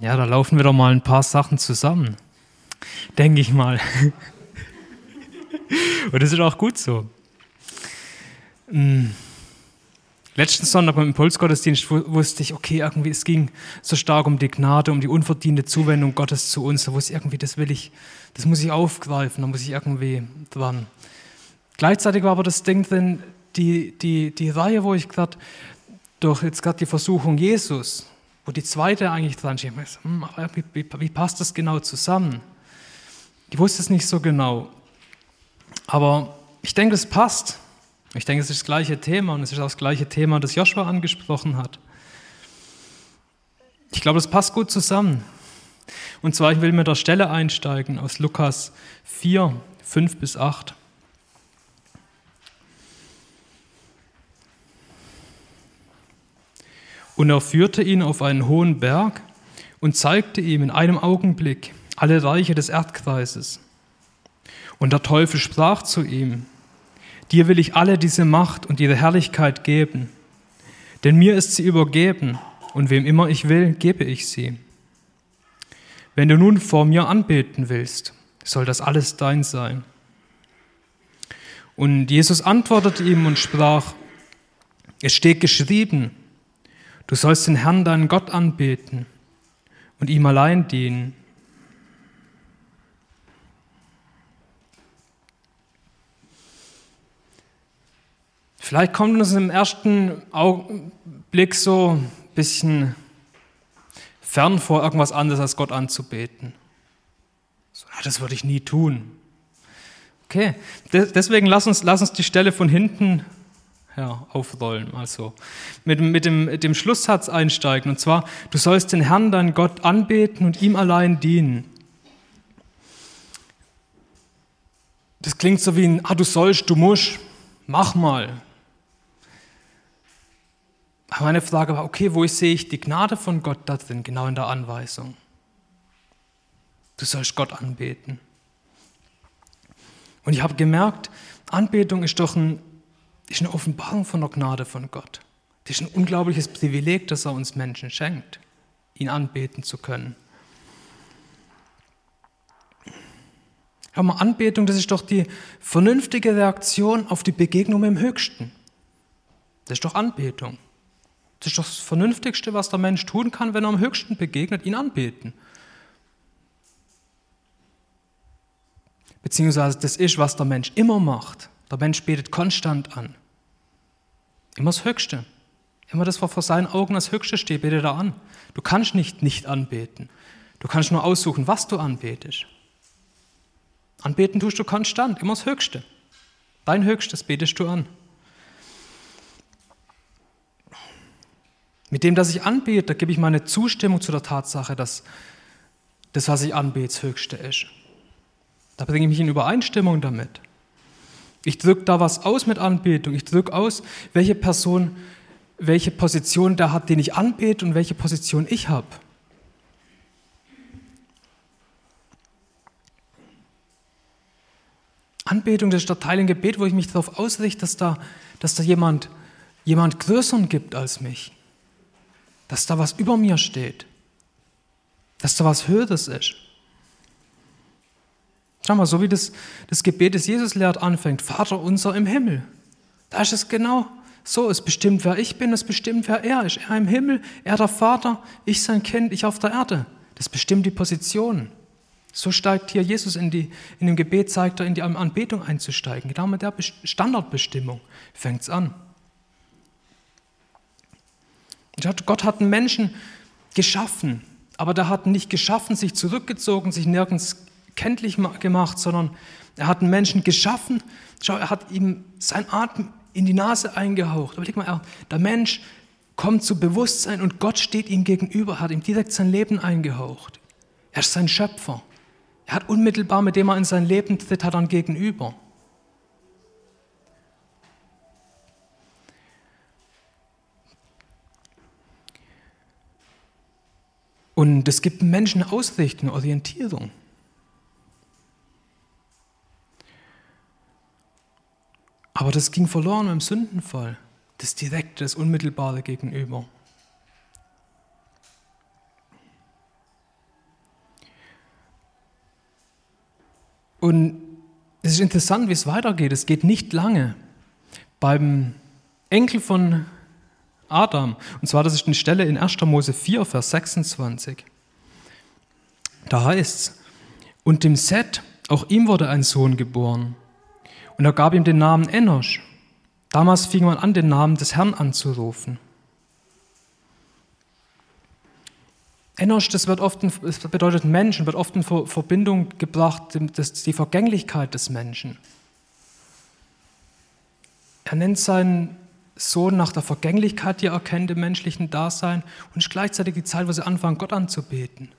Ja, da laufen wieder mal ein paar Sachen zusammen. Denke ich mal. Und das ist auch gut so. Hm. Letzten Sonntag beim Impulsgottesdienst wusste ich, okay, irgendwie, es ging so stark um die Gnade, um die unverdiente Zuwendung Gottes zu uns. Da wusste ich irgendwie, das will ich, das muss ich aufgreifen, da muss ich irgendwie dran. Gleichzeitig war aber das Ding drin, die, die, die Reihe, wo ich gerade durch jetzt gerade die Versuchung Jesus, wo die zweite eigentlich dran steht, hm, wie, wie, wie passt das genau zusammen? Ich wusste es nicht so genau. Aber ich denke, es passt. Ich denke, es ist das gleiche Thema und es ist auch das gleiche Thema, das Joshua angesprochen hat. Ich glaube, es passt gut zusammen. Und zwar, ich will mit der Stelle einsteigen aus Lukas 4, 5 bis 8. Und er führte ihn auf einen hohen Berg und zeigte ihm in einem Augenblick alle Reiche des Erdkreises. Und der Teufel sprach zu ihm, Dir will ich alle diese Macht und ihre Herrlichkeit geben, denn mir ist sie übergeben, und wem immer ich will, gebe ich sie. Wenn du nun vor mir anbeten willst, soll das alles dein sein. Und Jesus antwortete ihm und sprach, es steht geschrieben, du sollst den Herrn, deinen Gott, anbeten und ihm allein dienen. Vielleicht kommt uns im ersten Augenblick so ein bisschen fern vor, irgendwas anderes als Gott anzubeten. So, das würde ich nie tun. Okay, deswegen lass uns, lass uns die Stelle von hinten ja, aufrollen. Also mit, mit, dem, dem Schlusssatz einsteigen. Und zwar, du sollst den Herrn, deinen Gott, anbeten und ihm allein dienen. Das klingt so wie ein, ah, du sollst, du musst, mach mal. Aber meine Frage war, okay, wo sehe ich die Gnade von Gott da drin, genau in der Anweisung? Du sollst Gott anbeten. Und ich habe gemerkt, Anbetung ist doch ein, ist eine Offenbarung von der Gnade von Gott. Das ist ein unglaubliches Privileg, das er uns Menschen schenkt, ihn anbeten zu können. Hör mal, Anbetung, das ist doch die vernünftige Reaktion auf die Begegnung mit dem Höchsten. Das ist doch Anbetung. Das ist doch das Vernünftigste, was der Mensch tun kann, wenn er am Höchsten begegnet, ihn anbeten. Beziehungsweise das ist, was der Mensch immer macht. Der Mensch betet konstant an. Immer das Höchste. Immer das, was vor seinen Augen das Höchste steht, betet er an. Du kannst nicht nicht anbeten. Du kannst nur aussuchen, was du anbetest. Anbeten tust du konstant, immer das Höchste. Dein Höchstes betest du an. Mit dem, dass ich anbete, gebe ich meine Zustimmung zu der Tatsache, dass das, was ich anbete, das Höchste ist. Da bringe ich mich in Übereinstimmung damit. Ich drücke da was aus mit Anbetung. Ich drücke aus, welche Person, welche Position der hat, den ich anbete und welche Position ich habe. Anbetung, das ist der Teil im Gebet, wo ich mich darauf ausrichte, dass da, dass da jemand, jemand Größeren gibt als mich dass da was über mir steht, dass da was Höheres ist. Schau mal, so wie das, das Gebet, das Jesus lehrt, anfängt, Vater unser im Himmel. Da ist es genau so, es bestimmt, wer ich bin, es bestimmt, wer er ist. Er im Himmel, er der Vater, ich sein Kind, ich auf der Erde. Das bestimmt die Position. So steigt hier Jesus in, die, in dem Gebet, zeigt er, in die Anbetung einzusteigen. Genau mit der Standardbestimmung fängt es an. Gott hat einen Menschen geschaffen, aber der hat nicht geschaffen, sich zurückgezogen, sich nirgends kenntlich gemacht, sondern er hat einen Menschen geschaffen. Schau, er hat ihm sein Atem in die Nase eingehaucht. Überleg mal, der Mensch kommt zu Bewusstsein und Gott steht ihm gegenüber, hat ihm direkt sein Leben eingehaucht. Er ist sein Schöpfer. Er hat unmittelbar, mit dem er in sein Leben tritt, hat er ein Gegenüber. Und es gibt Menschen Ausrichtung, Orientierung. Aber das ging verloren beim Sündenfall, das Direkte, das Unmittelbare gegenüber. Und es ist interessant, wie es weitergeht. Es geht nicht lange. Beim Enkel von Adam, und zwar das ist eine Stelle in 1. Mose 4, Vers 26. Da heißt es, und dem Seth, auch ihm wurde ein Sohn geboren und er gab ihm den Namen Enosch. Damals fing man an, den Namen des Herrn anzurufen. Enosch, das, wird oft, das bedeutet Menschen, wird oft in Verbindung gebracht, das, die Vergänglichkeit des Menschen. Er nennt seinen Sohn nach der Vergänglichkeit, die er erkennt im menschlichen Dasein und ist gleichzeitig die Zeit, wo sie anfangen, Gott anzubeten.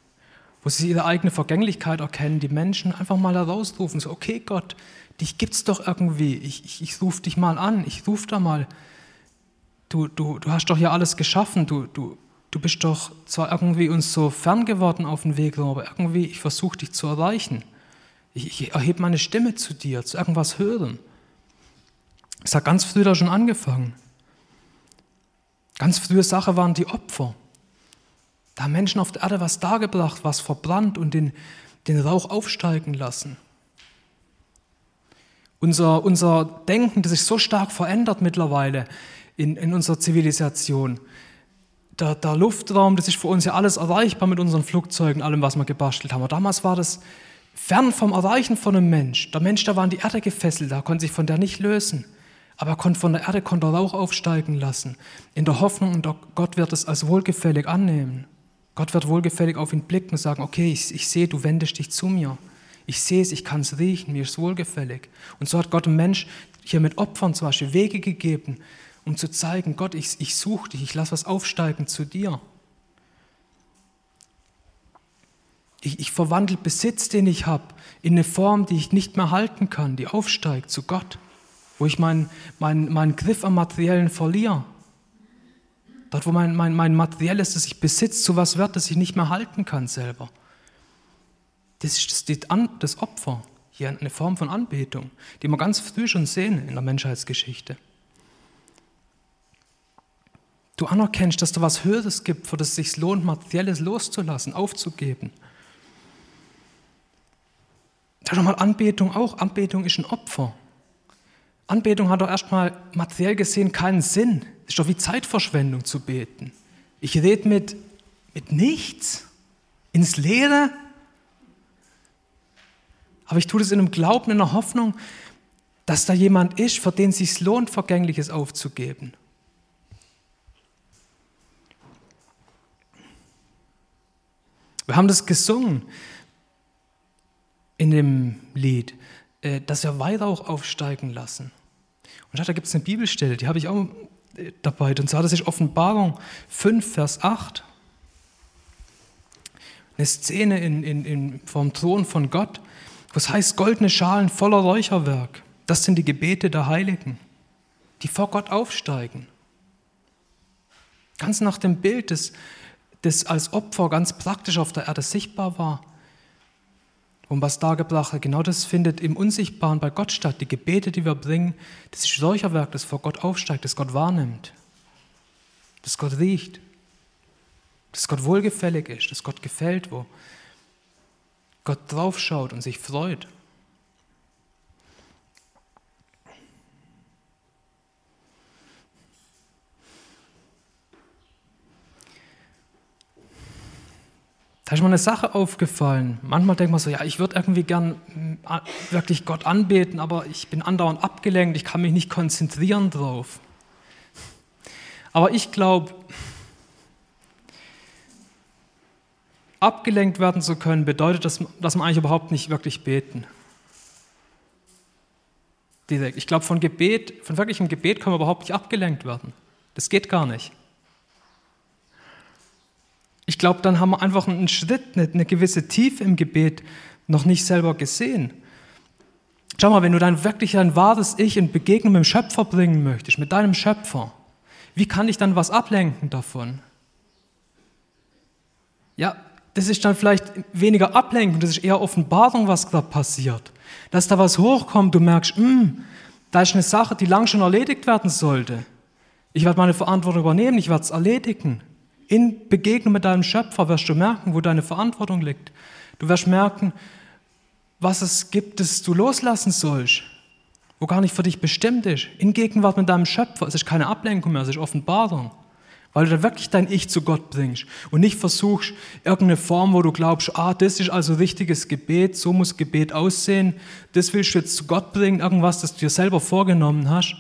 Wo sie ihre eigene Vergänglichkeit erkennen, die Menschen einfach mal herausrufen, so, okay Gott, dich gibt's doch irgendwie, ich, ich, ich rufe dich mal an, ich rufe da mal, du, du, du hast doch hier alles geschaffen, du, du, du bist doch zwar irgendwie uns so fern geworden auf dem Weg, aber irgendwie, ich versuche dich zu erreichen. Ich, ich erhebe meine Stimme zu dir, zu irgendwas hören. Es hat ganz früh da schon angefangen. Ganz frühe Sache waren die Opfer. Da haben Menschen auf der Erde was dargebracht, was verbrannt und den, den Rauch aufsteigen lassen. Unser, unser Denken, das sich so stark verändert mittlerweile in, in unserer Zivilisation, der, der, Luftraum, das ist für uns ja alles erreichbar mit unseren Flugzeugen, allem, was wir gebastelt haben. Aber damals war das fern vom Erreichen von einem Mensch. Der Mensch, der war an die Erde gefesselt, der konnte sich von der nicht lösen. Aber er konnte von der Erde konnte Rauch aufsteigen lassen, in der Hoffnung, Gott wird es als wohlgefällig annehmen. Gott wird wohlgefällig auf ihn blicken und sagen, okay, ich, ich sehe, du wendest dich zu mir. Ich sehe es, ich kann es riechen, mir ist wohlgefällig. Und so hat Gott dem Mensch hier mit Opfern zum Beispiel Wege gegeben, um zu zeigen, Gott, ich, ich suche dich, ich lasse was aufsteigen zu dir. Ich, ich verwandle Besitz, den ich habe, in eine Form, die ich nicht mehr halten kann, die aufsteigt zu Gott, wo ich meinen mein, mein Griff am Materiellen verliere. Dort, wo mein, mein, mein Materielles, das ich besitze, zu was wird, das ich nicht mehr halten kann selber. Das ist das, das Opfer, hier eine Form von Anbetung, die wir ganz früh schon sehen in der Menschheitsgeschichte du anerkennst, dass du was Höheres gibt, für das es sich lohnt, Materielles loszulassen, aufzugeben. Da nochmal Anbetung auch. Anbetung ist ein Opfer. Anbetung hat doch erstmal materiell gesehen keinen Sinn. Es ist doch wie Zeitverschwendung zu beten. Ich rede mit, mit nichts, ins Leere. Aber ich tue das in einem Glauben, in einer Hoffnung, dass da jemand ist, für den es sich lohnt, Vergängliches aufzugeben. Wir haben das gesungen in dem Lied, dass wir Weihrauch aufsteigen lassen. Und da gibt es eine Bibelstelle, die habe ich auch äh, dabei. Und zwar, das ist Offenbarung 5, Vers 8. Eine Szene in, in, in, vom Thron von Gott, was heißt goldene Schalen voller Räucherwerk. Das sind die Gebete der Heiligen, die vor Gott aufsteigen. Ganz nach dem Bild des, das als Opfer ganz praktisch auf der Erde sichtbar war. Und was dargebracht hat, genau das findet im Unsichtbaren bei Gott statt. Die Gebete, die wir bringen, das ist Räucherwerk, das vor Gott aufsteigt, das Gott wahrnimmt, das Gott riecht, das Gott wohlgefällig ist, das Gott gefällt, wo Gott draufschaut und sich freut. Da ist mir eine Sache aufgefallen. Manchmal denkt man so, ja, ich würde irgendwie gern äh, wirklich Gott anbeten, aber ich bin andauernd abgelenkt, ich kann mich nicht konzentrieren drauf. Aber ich glaube, abgelenkt werden zu können, bedeutet, dass, dass man eigentlich überhaupt nicht wirklich beten. Direkt. Ich glaube, von von wirklichem Gebet kann man überhaupt nicht abgelenkt werden. Das geht gar nicht ich glaube, dann haben wir einfach einen Schritt, eine gewisse Tiefe im Gebet noch nicht selber gesehen. Schau mal, wenn du dann wirklich ein wahres Ich in Begegnung mit dem Schöpfer bringen möchtest, mit deinem Schöpfer, wie kann ich dann was ablenken davon? Ja, das ist dann vielleicht weniger Ablenkung, das ist eher Offenbarung, was da passiert. Dass da was hochkommt, du merkst, mh, hm, da ist eine Sache, die lang schon erledigt werden sollte. Ich werde meine Verantwortung übernehmen, ich werde es erledigen. In Begegnung mit deinem Schöpfer wirst du merken, wo deine Verantwortung liegt. Du wirst merken, was es gibt, das du loslassen sollst, wo gar nicht für dich bestimmt ist, in Gegenwart mit deinem Schöpfer. Es ist keine Ablenkung mehr, es ist Offenbarung. Weil du da wirklich dein Ich zu Gott bringst und nicht versuchst, irgendeine Form, wo du glaubst, ah, das ist also richtiges Gebet, so muss Gebet aussehen, das willst du jetzt zu Gott bringen, irgendwas, das du dir selber vorgenommen hast.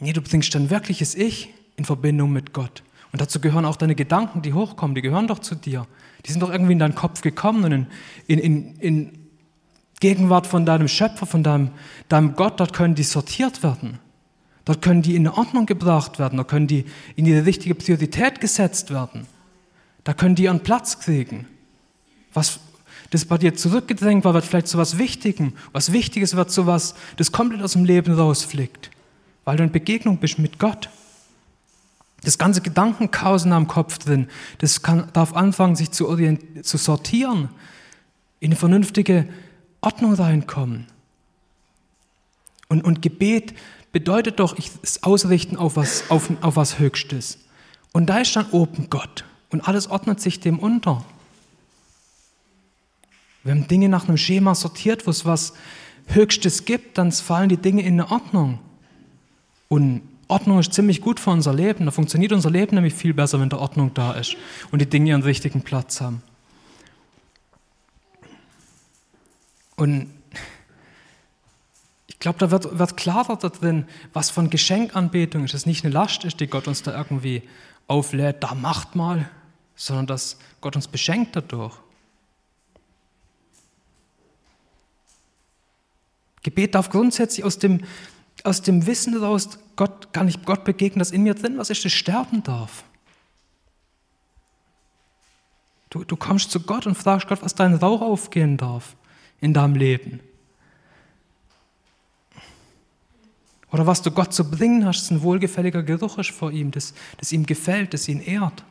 Nee, du bringst dein wirkliches Ich in Verbindung mit Gott. Und dazu gehören auch deine Gedanken, die hochkommen, die gehören doch zu dir. Die sind doch irgendwie in deinen Kopf gekommen und in, in, in, in Gegenwart von deinem Schöpfer, von deinem, deinem Gott, dort können die sortiert werden. Dort können die in Ordnung gebracht werden, da können die in die richtige Priorität gesetzt werden. Da können die ihren Platz kriegen. Was das bei dir zurückgedrängt war, wird vielleicht zu was Wichtigem. Was Wichtiges wird zu was, das komplett aus dem Leben rausfliegt, weil du in Begegnung bist mit Gott. Das ganze Gedankenchaos in deinem Kopf drin, das kann, darf anfangen, sich zu, zu sortieren, in eine vernünftige Ordnung reinkommen. Und, und Gebet bedeutet doch, ich ausrichten auf was, auf, auf was Höchstes. Und da ist dann oben Gott. Und alles ordnet sich dem unter. Wenn Dinge nach einem Schema sortiert, wo es was Höchstes gibt, dann fallen die Dinge in eine Ordnung. Und Ordnung ist ziemlich gut für unser Leben. Da funktioniert unser Leben nämlich viel besser, wenn da Ordnung da ist und die Dinge ihren richtigen Platz haben. Und ich glaube, da wird, wird klarer drin, was von Geschenkanbetung ist. Dass es nicht eine Last ist, die Gott uns da irgendwie auflädt, da macht mal, sondern dass Gott uns beschenkt dadurch. Gebet darf grundsätzlich aus dem, aus dem Wissen heraus, Gott, kann ich Gott begegnen, dass in mir drin was ist, das sterben darf. Du, du kommst zu Gott und fragst Gott, was dein Rauch aufgehen darf in deinem Leben. Oder was du Gott zu bringen hast, ein wohlgefälliger Geruch ist vor ihm, das, das ihm gefällt, das ihn ehrt.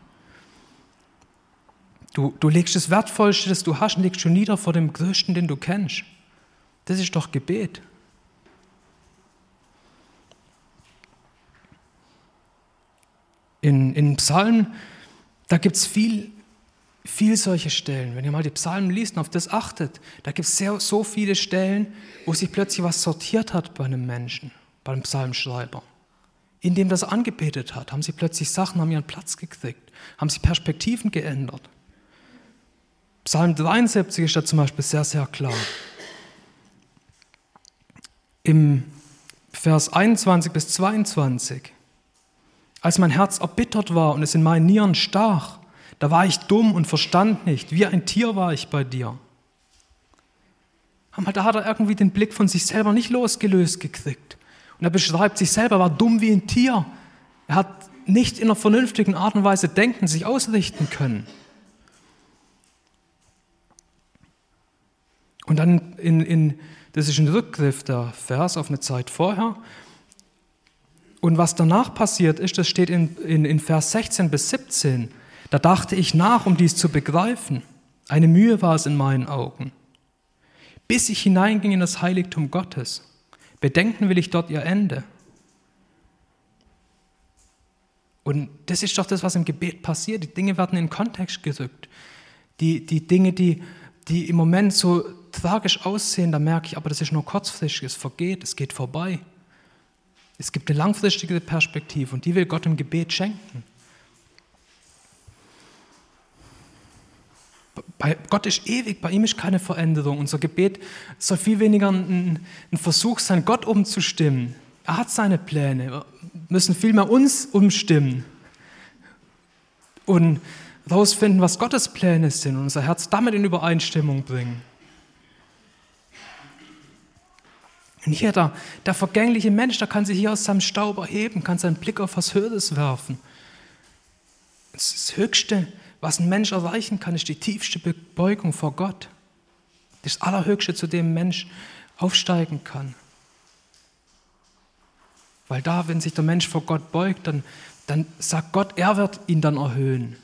Du, du legst das Wertvollste, das du hast, legst du nieder vor dem Größten, den du kennst. Das ist doch Gebet. In, in Psalmen, da gibt es viel, viel solche Stellen. Wenn ihr mal die Psalmen liest und auf das achtet, da gibt es so viele Stellen, wo sich plötzlich was sortiert hat bei einem Menschen beim Psalmschreiber. Indem das angebetet hat, haben sie plötzlich Sachen, haben ihren Platz gekriegt, haben sie Perspektiven geändert. Psalm 73 ist da zum Beispiel sehr, sehr klar. Im Vers 21 bis 22. Als mein Herz erbittert war und es in meinen Nieren stach, da war ich dumm und verstand nicht. Wie ein Tier war ich bei dir. Da hat er irgendwie den Blick von sich selber nicht losgelöst gekriegt. Und er beschreibt sich selber, war dumm wie ein Tier. Er hat nicht in einer vernünftigen Art und Weise denken, sich ausrichten können. Und dann, in, in, das ist ein Rückgriff, der Vers auf eine Zeit vorher. Und was danach passiert ist, das steht in, in, in Vers 16 bis 17. Da dachte ich nach, um dies zu begreifen. Eine Mühe war es in meinen Augen. Bis ich hineinging in das Heiligtum Gottes Bedenken will ich dort ihr Ende. Und das ist doch das, was im Gebet passiert. Die Dinge werden in Kontext gerückt. Die, die Dinge, die, die im Moment so tragisch aussehen, da merke ich, aber das ist nur kurzfristig, es vergeht, es geht vorbei. Es gibt eine langfristige Perspektive und die will Gott im Gebet schenken. Bei Gott ist ewig, bei ihm ist keine Veränderung. Unser Gebet soll viel weniger ein, ein Versuch sein, Gott umzustimmen. Er hat seine Pläne. Wir müssen vielmehr uns umstimmen und herausfinden, was Gottes Pläne sind und unser Herz damit in Übereinstimmung bringen. Und hier der, vergängliche Mensch, der kann sich hier aus seinem Staub erheben, kann seinen Blick auf was Höheres werfen. Das Höchste was ein Mensch erreichen kann, ist die tiefste Beugung vor Gott. Das Allerhöchste, zu dem ein Mensch aufsteigen kann. Weil da, wenn sich der Mensch vor Gott beugt, dann, dann sagt Gott, er wird ihn dann erhöhen.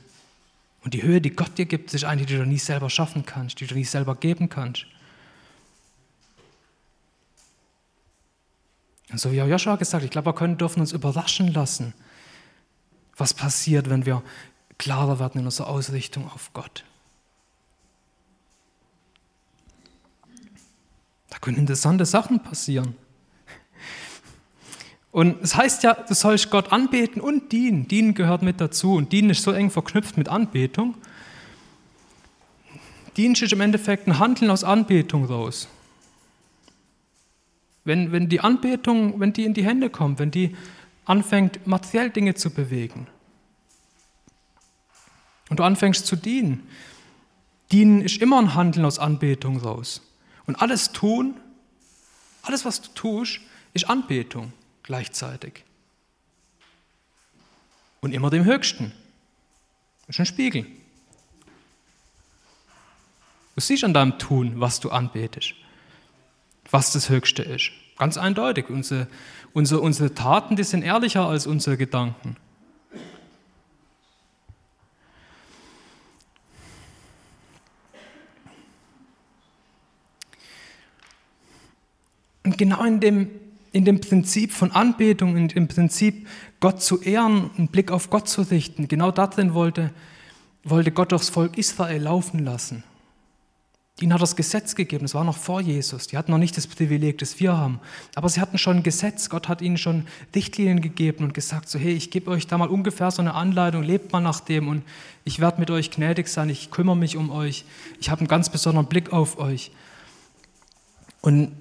Und die Höhe, die Gott dir gibt, ist eine, die du nie selber schaffen kannst, die du nie selber geben kannst. So wie auch Joshua gesagt, ich glaube, wir können, dürfen uns überraschen lassen, was passiert, wenn wir klarer werden in unserer Ausrichtung auf Gott. Da können interessante Sachen passieren. Und es heißt ja, du sollst Gott anbeten und dienen. Dienen gehört mit dazu. Und dienen ist so eng verknüpft mit Anbetung. Dienst ist im Endeffekt ein Handeln aus Anbetung raus. Wenn, wenn die Anbetung, wenn die in die Hände kommt, wenn die anfängt, materiell Dinge zu bewegen und du anfängst zu dienen, dienen ist immer ein Handeln aus Anbetung raus. Und alles tun, alles was du tust, ist Anbetung gleichzeitig. Und immer dem Höchsten. Das ist ein Spiegel. Du siehst an deinem Tun, was du anbetest, was das Höchste ist. Ganz eindeutig. Unsere, unsere, unsere Taten, die sind ehrlicher als unsere Gedanken. Und genau in dem, in dem Prinzip von Anbetung, in dem Prinzip, Gott zu ehren, einen Blick auf Gott zu richten, genau darin wollte, wollte Gott das Volk Israel laufen lassen. Ihnen hat das Gesetz gegeben, das war noch vor Jesus. Die hatten noch nicht das Privileg, das wir haben. Aber sie hatten schon ein Gesetz. Gott hat ihnen schon Richtlinien gegeben und gesagt, so hey, ich gebe euch da mal ungefähr so eine Anleitung, lebt mal nach dem und ich werde mit euch gnädig sein, ich kümmere mich um euch. Ich habe einen ganz besonderen Blick auf euch. Und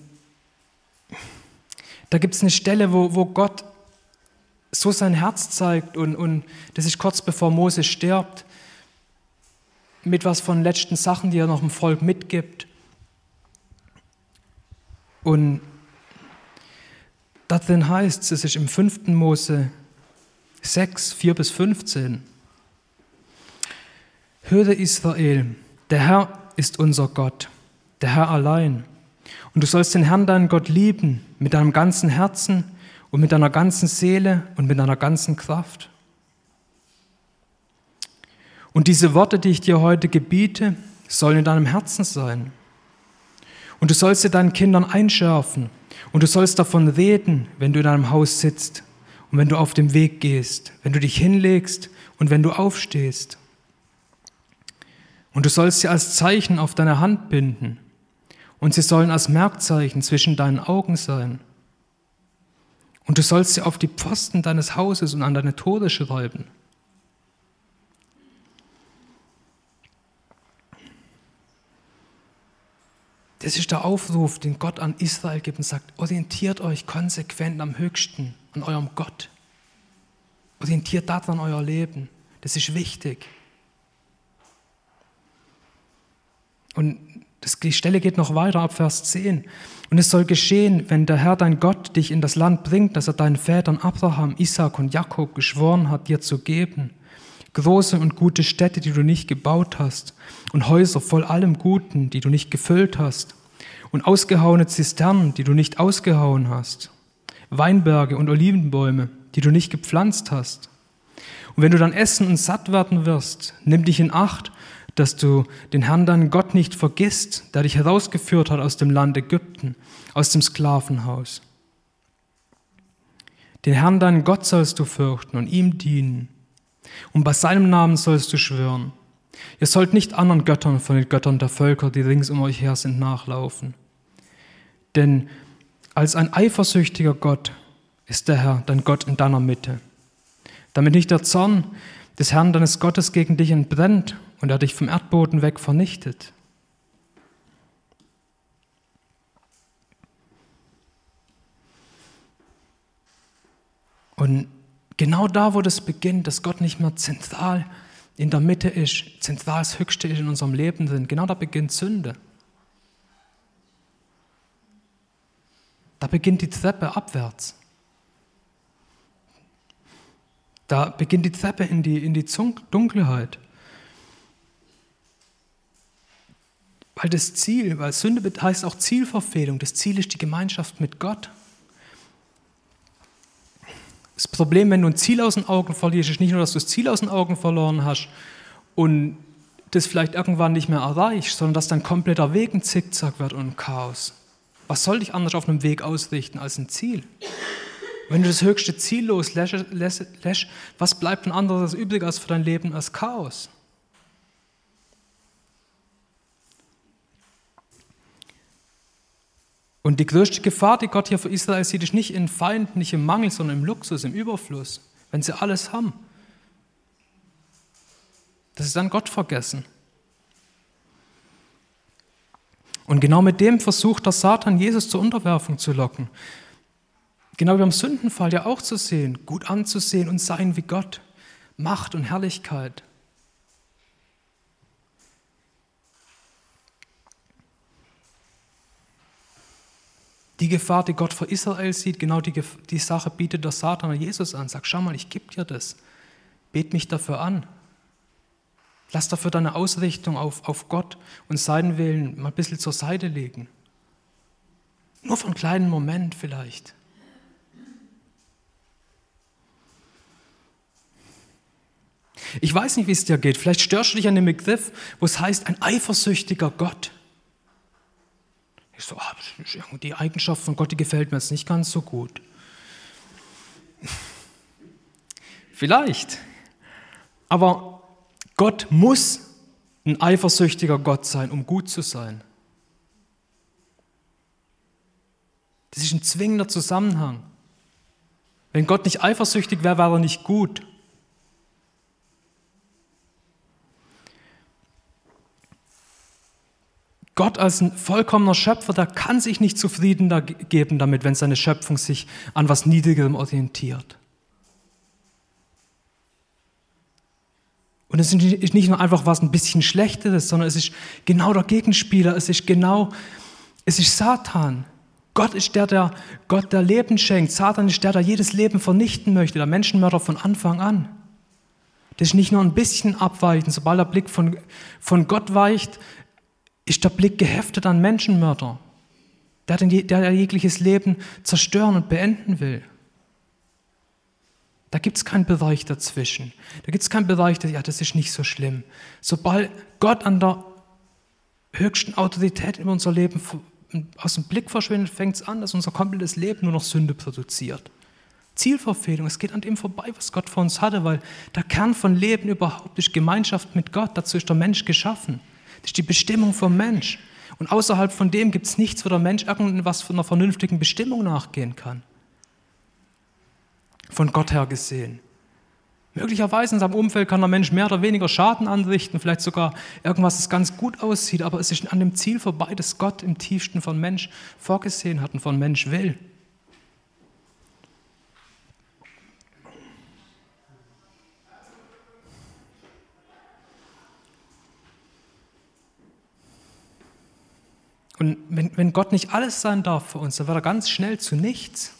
da gibt es eine Stelle, wo, wo Gott so sein Herz zeigt und, und das ist kurz bevor Mose stirbt, mit was von letzten Sachen, die er noch dem Volk mitgibt. Und darin heißt es, ist im 5. Mose 6, 4 bis 15. Höre Israel, der Herr ist unser Gott, der Herr allein. Und du sollst den Herrn, deinen Gott, lieben mit deinem ganzen Herzen und mit deiner ganzen Seele und mit deiner ganzen Kraft. Und diese Worte, die ich dir heute gebiete, sollen in deinem Herzen sein. Und du sollst sie deinen Kindern einschärfen. Und du sollst davon reden, wenn du in deinem Haus sitzt und wenn du auf dem Weg gehst, wenn du dich hinlegst und wenn du aufstehst. Und du sollst sie als Zeichen auf deine Hand binden und sie sollen als Merkzeichen zwischen deinen Augen sein. Und du sollst sie auf die Pfosten deines Hauses und an deine Tore schreiben. Das ist der Aufruf, den Gott an Israel gibt und sagt, orientiert euch konsequent am Höchsten, an eurem Gott. Orientiert daran euer Leben. Das ist wichtig. Und die Stelle geht noch weiter ab Vers 10. Und es soll geschehen, wenn der Herr dein Gott dich in das Land bringt, das er deinen Vätern Abraham, Isaac und Jakob geschworen hat, dir zu geben. Große und gute Städte, die du nicht gebaut hast, und Häuser voll allem Guten, die du nicht gefüllt hast, und ausgehauene Zisternen, die du nicht ausgehauen hast, Weinberge und Olivenbäume, die du nicht gepflanzt hast. Und wenn du dann essen und satt werden wirst, nimm dich in Acht, dass du den Herrn deinen Gott nicht vergisst, der dich herausgeführt hat aus dem Land Ägypten, aus dem Sklavenhaus. Den Herrn deinen Gott sollst du fürchten und ihm dienen. Und bei seinem Namen sollst du schwören. Ihr sollt nicht anderen Göttern von den Göttern der Völker, die rings um euch her sind, nachlaufen. Denn als ein eifersüchtiger Gott ist der Herr, dein Gott, in deiner Mitte. Damit nicht der Zorn des Herrn deines Gottes gegen dich entbrennt und er dich vom Erdboden weg vernichtet. Und genau da, wo das beginnt, dass Gott nicht mehr zentral in der Mitte ist, zentral das Höchste ist in unserem Leben sind, genau da beginnt Sünde. Da beginnt die Treppe abwärts. Da beginnt die Treppe in die, in die Dunkelheit. Weil das Ziel, weil Sünde heißt auch Zielverfehlung. Das Ziel ist die Gemeinschaft mit Gott. Das Problem, wenn du ein Ziel aus den Augen verlierst, ist nicht nur, dass du das Ziel aus den Augen verloren hast und das vielleicht irgendwann nicht mehr erreichst, sondern dass dein kompletter Weg ein Zickzack wird und ein Chaos. Was soll dich anders auf einem Weg ausrichten als ein Ziel? Wenn du das höchste Ziel loslässt, was bleibt ein anderes übrig als für dein Leben als Chaos? Und die größte Gefahr, die Gott hier für Israel sieht, ist nicht in Feind, nicht im Mangel, sondern im Luxus, im Überfluss, wenn sie alles haben. Das ist dann Gott vergessen. Und genau mit dem versucht der Satan, Jesus zur Unterwerfung zu locken. Genau wie beim Sündenfall ja auch zu sehen, gut anzusehen und sein wie Gott. Macht und Herrlichkeit. Die Gefahr, die Gott für Israel sieht, genau die, die Sache bietet der Satan Jesus an. Sag, schau mal, ich gebe dir das. Bet mich dafür an. Lass dafür deine Ausrichtung auf, auf Gott und seinen Willen mal ein bisschen zur Seite legen. Nur für einen kleinen Moment vielleicht. Ich weiß nicht, wie es dir geht. Vielleicht störst du dich an dem Begriff, wo es heißt, ein eifersüchtiger Gott. Ich so, ah, die Eigenschaft von Gott, die gefällt mir jetzt nicht ganz so gut. Vielleicht. Aber Gott muss ein eifersüchtiger Gott sein, um gut zu sein. Das ist ein zwingender Zusammenhang. Wenn Gott nicht eifersüchtig wäre, wäre er nicht gut. Gott als ein vollkommener Schöpfer, der kann sich nicht zufrieden geben damit, wenn seine Schöpfung sich an was Niedrigerem orientiert. Und es ist nicht nur einfach was ein bisschen Schlechteres, sondern es ist genau der Gegenspieler, es ist genau, es ist Satan. Gott ist der, der Gott der Leben schenkt. Satan ist der, der jedes Leben vernichten möchte, der Menschenmörder von Anfang an. Das ist nicht nur ein bisschen abweichen. Sobald der Blick von, von Gott weicht, ist der Blick geheftet an Menschenmörder, der, der jegliches Leben zerstören und beenden will. Da gibt es keinen Bereich dazwischen. Da gibt es keinen Bereich, der, ja, das ist nicht so schlimm. Sobald Gott an der höchsten Autorität in unser Leben aus dem Blick verschwindet, fängt es an, dass unser komplettes Leben nur noch Sünde produziert. Zielverfehlung, es geht an dem vorbei, was Gott vor uns hatte, weil der Kern von Leben überhaupt ist Gemeinschaft mit Gott. Dazu ist der Mensch geschaffen. Das ist die Bestimmung vom Mensch. Und außerhalb von dem gibt es nichts, wo der Mensch irgendwas von einer vernünftigen Bestimmung nachgehen kann. Von Gott her gesehen. Möglicherweise in seinem Umfeld kann der Mensch mehr oder weniger Schaden anrichten, vielleicht sogar irgendwas, das ganz gut aussieht, aber es ist an dem Ziel vorbei, das Gott im tiefsten von Mensch vorgesehen hat und von Mensch will. Und wenn, wenn Gott nicht alles sein darf für uns, dann wird er ganz schnell zu nichts.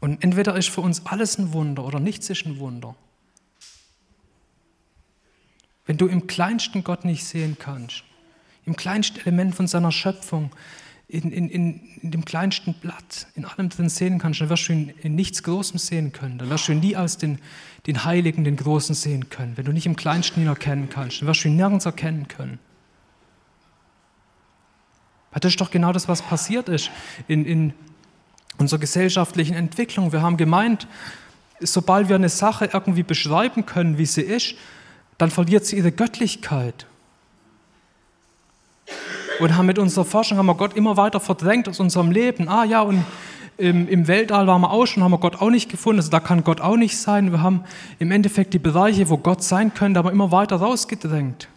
Und entweder ist für uns alles ein Wunder oder nichts ist ein Wunder. Wenn du im kleinsten Gott nicht sehen kannst, im kleinsten Element von seiner Schöpfung, in, in, in, dem kleinsten Blatt, in allem drin sehen kannst, dann wirst du ihn in nichts Großem sehen können. Dann wirst du ihn nie als den, den Heiligen, den Großen sehen können. Wenn du nicht im Kleinsten ihn erkennen kannst, dann wirst du ihn nirgends erkennen können. Das ist doch genau das, was passiert ist in, in unserer gesellschaftlichen Entwicklung. Wir haben gemeint, sobald wir eine Sache irgendwie beschreiben können, wie sie ist, dann verliert sie ihre Göttlichkeit und haben mit unserer Forschung haben wir Gott immer weiter verdrängt aus unserem Leben. Ah ja, und im, im Weltall waren wir auch schon, haben wir Gott auch nicht gefunden, also da kann Gott auch nicht sein. Wir haben im Endeffekt die Bereiche, wo Gott sein könnte, aber immer weiter rausgedrängt.